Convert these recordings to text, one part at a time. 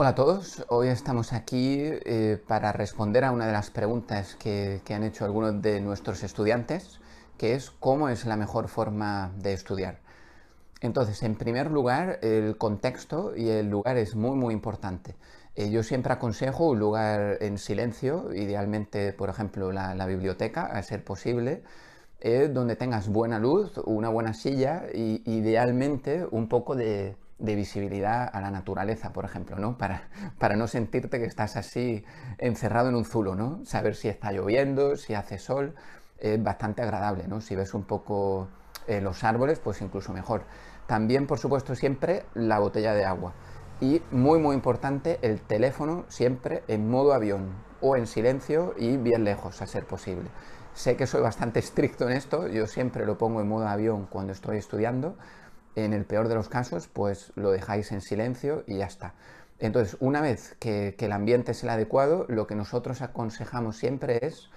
Hola a todos, hoy estamos aquí eh, para responder a una de las preguntas que, han hecho algunos de nuestros estudiantes, que es cómo es la mejor forma de estudiar. Entonces, en primer lugar, el contexto y el lugar es muy muy importante. Eh, yo siempre aconsejo un lugar en silencio, idealmente, por ejemplo, la, biblioteca, a ser posible, eh, donde tengas buena luz, una buena silla y idealmente un poco de, de visibilidad a la naturaleza, por ejemplo, ¿no? Para, para no sentirte que estás así encerrado en un zulo, ¿no? Saber si está lloviendo, si hace sol, es bastante agradable, ¿no? Si ves un poco eh, los árboles, pues incluso mejor. También, por supuesto, siempre la botella de agua. Y muy, muy importante, el teléfono siempre en modo avión o en silencio y bien lejos, a ser posible. Sé que soy bastante estricto en esto, yo siempre lo pongo en modo avión cuando estoy estudiando, en el peor de los casos, pues lo dejáis en silencio y ya está. Entonces, una vez que, el ambiente es el adecuado, lo que nosotros aconsejamos siempre es,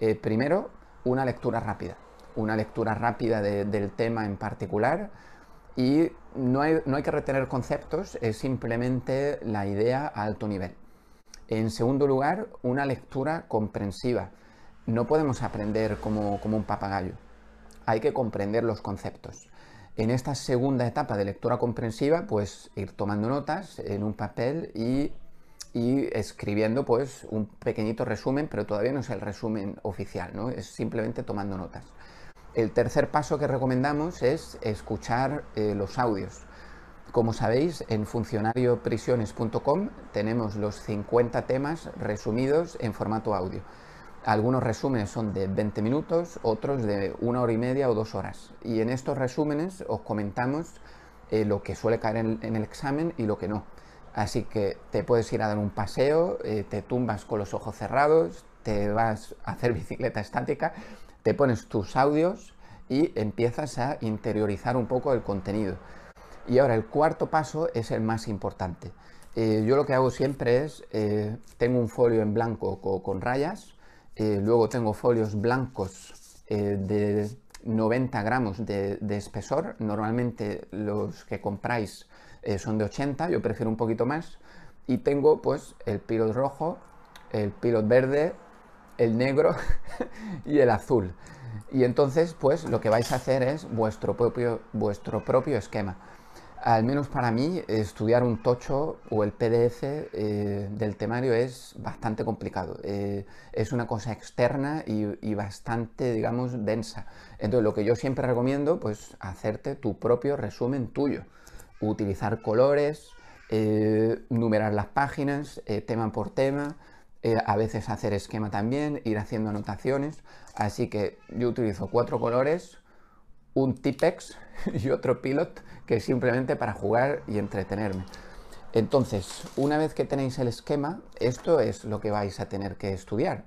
eh, primero, una lectura rápida. Una lectura rápida del tema en particular y no hay, que retener conceptos, es simplemente la idea a alto nivel. En segundo lugar, una lectura comprensiva. No podemos aprender como, como un papagayo, hay que comprender los conceptos. En esta segunda etapa de lectura comprensiva, pues ir tomando notas en un papel y, escribiendo pues un pequeñito resumen, pero todavía no es el resumen oficial, ¿no? Es simplemente tomando notas. El tercer paso que recomendamos es escuchar eh, los audios. Como sabéis, en funcionarioprisiones.com tenemos los 50 temas resumidos en formato audio. Algunos resúmenes son de 20 minutos, otros de una hora y media o dos horas. Y en estos resúmenes os comentamos eh, lo que suele caer en, el examen y lo que no. Así que te puedes ir a dar un paseo, eh, te tumbas con los ojos cerrados, te vas a hacer bicicleta estática, te pones tus audios y empiezas a interiorizar un poco el contenido. Y ahora el cuarto paso es el más importante. Eh, yo lo que hago siempre es, tengo un folio en blanco con rayas, eh, luego tengo folios blancos eh, de 90 gramos de, espesor. Normalmente los que compráis eh, son de 80, yo prefiero un poquito más. Y tengo pues el pilot rojo, el pilot verde, el negro y el azul. Y entonces pues lo que vais a hacer es vuestro propio, vuestro propio esquema al menos para mí, estudiar un tocho o el PDF eh, del temario es bastante complicado. Eh, es una cosa externa y, bastante, digamos, densa. Entonces, lo que yo siempre recomiendo, pues, hacerte tu propio resumen tuyo. Utilizar colores, eh, numerar las páginas, tema por tema, a veces hacer esquema también, ir haciendo anotaciones. Así que yo utilizo cuatro colores, un Tipex y otro Pilot, que es simplemente para jugar y entretenerme. Entonces, una vez que tenéis el esquema, esto es lo que vais a tener que estudiar.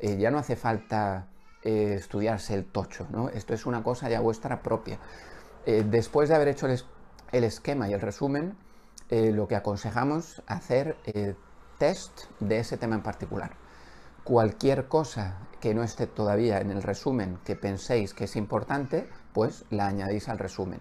Eh, ya no hace falta eh, estudiarse el tocho, ¿no? Esto es una cosa ya vuestra propia. Eh, después de haber hecho el, el, esquema y el resumen, lo que aconsejamos hacer test de ese tema en particular. Cualquier cosa que no esté todavía en el resumen que penséis que es importante, pues la añadís al resumen.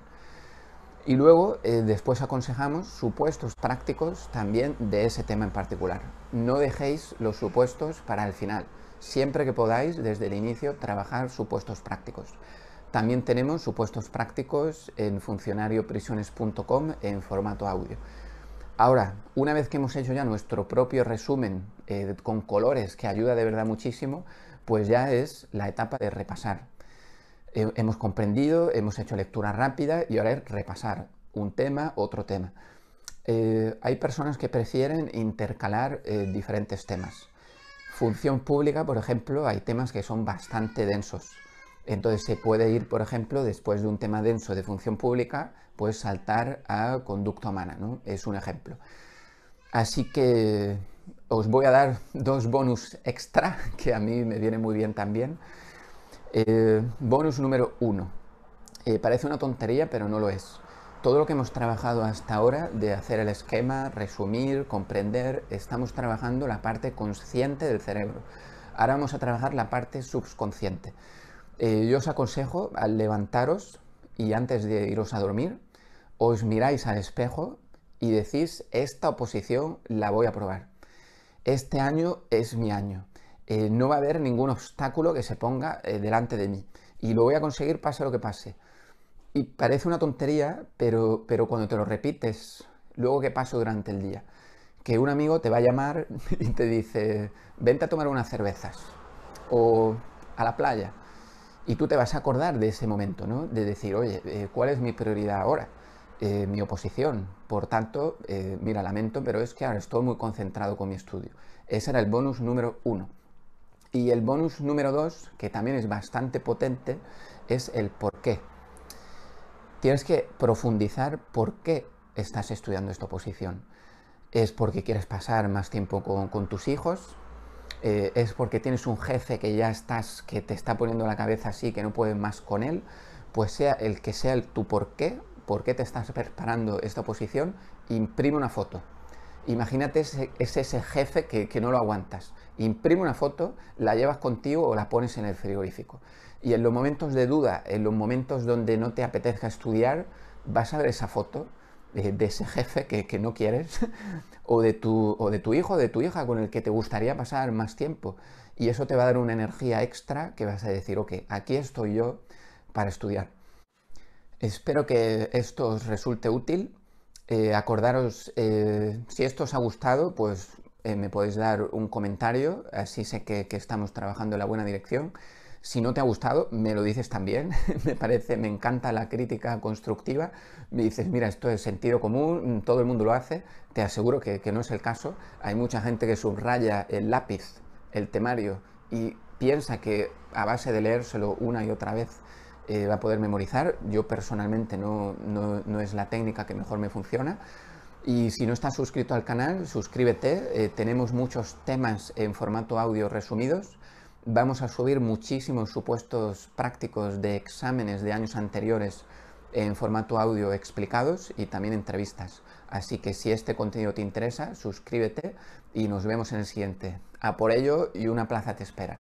Y luego, eh, después aconsejamos supuestos prácticos también de ese tema en particular. No dejéis los supuestos para el final. Siempre que podáis, desde el inicio, trabajar supuestos prácticos. También tenemos supuestos prácticos en funcionarioprisiones.com en formato audio. Ahora, una vez que hemos hecho ya nuestro propio resumen eh, con colores, que ayuda de verdad muchísimo, pues ya es la etapa de repasar hemos comprendido, hemos hecho lectura rápida y ahora es repasar un tema, otro tema. Eh, hay personas que prefieren intercalar eh, diferentes temas. Función pública, por ejemplo, hay temas que son bastante densos. Entonces se puede ir, por ejemplo, después de un tema denso de función pública, pues saltar a conducta humana, ¿no? Es un ejemplo. Así que os voy a dar dos bonus extra, que a mí me viene muy bien también. Eh, bonus número uno. Eh, parece una tontería, pero no lo es. Todo lo que hemos trabajado hasta ahora de hacer el esquema, resumir, comprender, estamos trabajando la parte consciente del cerebro. Ahora vamos a trabajar la parte subconsciente. Eh, yo os aconsejo al levantaros y antes de iros a dormir, os miráis al espejo y decís, esta oposición la voy a probar. Este año es mi año. Eh, no va a haber ningún obstáculo que se ponga eh, delante de mí. Y lo voy a conseguir pase lo que pase. Y parece una tontería, pero, pero cuando te lo repites, luego que paso durante el día, que un amigo te va a llamar y te dice, vente a tomar unas cervezas o a la playa. Y tú te vas a acordar de ese momento, ¿no? De decir, oye, eh, ¿cuál es mi prioridad ahora? Mi oposición. Por tanto, mira, lamento, pero es que ahora estoy muy concentrado con mi estudio. Ese era el bonus número uno. Y el bonus número dos, que también es bastante potente, es el por qué. Tienes que profundizar por qué estás estudiando esta oposición. ¿Es porque quieres pasar más tiempo con, tus hijos? Eh, ¿Es porque tienes un jefe que ya estás, que te está poniendo la cabeza así, que no puedes más con él? Pues sea el que sea el tu por qué, por qué te estás preparando esta oposición, imprime una foto. Imagínate ese, ese jefe que, que, no lo aguantas. Imprime una foto, la llevas contigo o la pones en el frigorífico. Y en los momentos de duda, en los momentos donde no te apetezca estudiar, vas a ver esa foto de, ese jefe que, no quieres, o de, tu, o de tu hijo o de tu hija con el que te gustaría pasar más tiempo. Y eso te va a dar una energía extra que vas a decir, ok, aquí estoy yo para estudiar. Espero que esto os resulte útil. Eh, acordaros, eh, si esto os ha gustado, pues eh, me podéis dar un comentario, así sé que, que estamos trabajando en la buena dirección. Si no te ha gustado, me lo dices también. me parece, me encanta la crítica constructiva. Me dices, mira, esto es sentido común, todo el mundo lo hace. Te aseguro que, no es el caso. Hay mucha gente que subraya el lápiz, el temario, y piensa que a base de leérselo una y otra vez eh, va a poder memorizar. Yo personalmente no, no, es la técnica que mejor me funciona. Y si no estás suscrito al canal, suscríbete. Eh, tenemos muchos temas en formato audio resumidos. Vamos a subir muchísimos supuestos prácticos de exámenes de años anteriores en formato audio explicados y también entrevistas. Así que si este contenido te interesa, suscríbete y nos vemos en el siguiente. A por ello y una plaza te espera.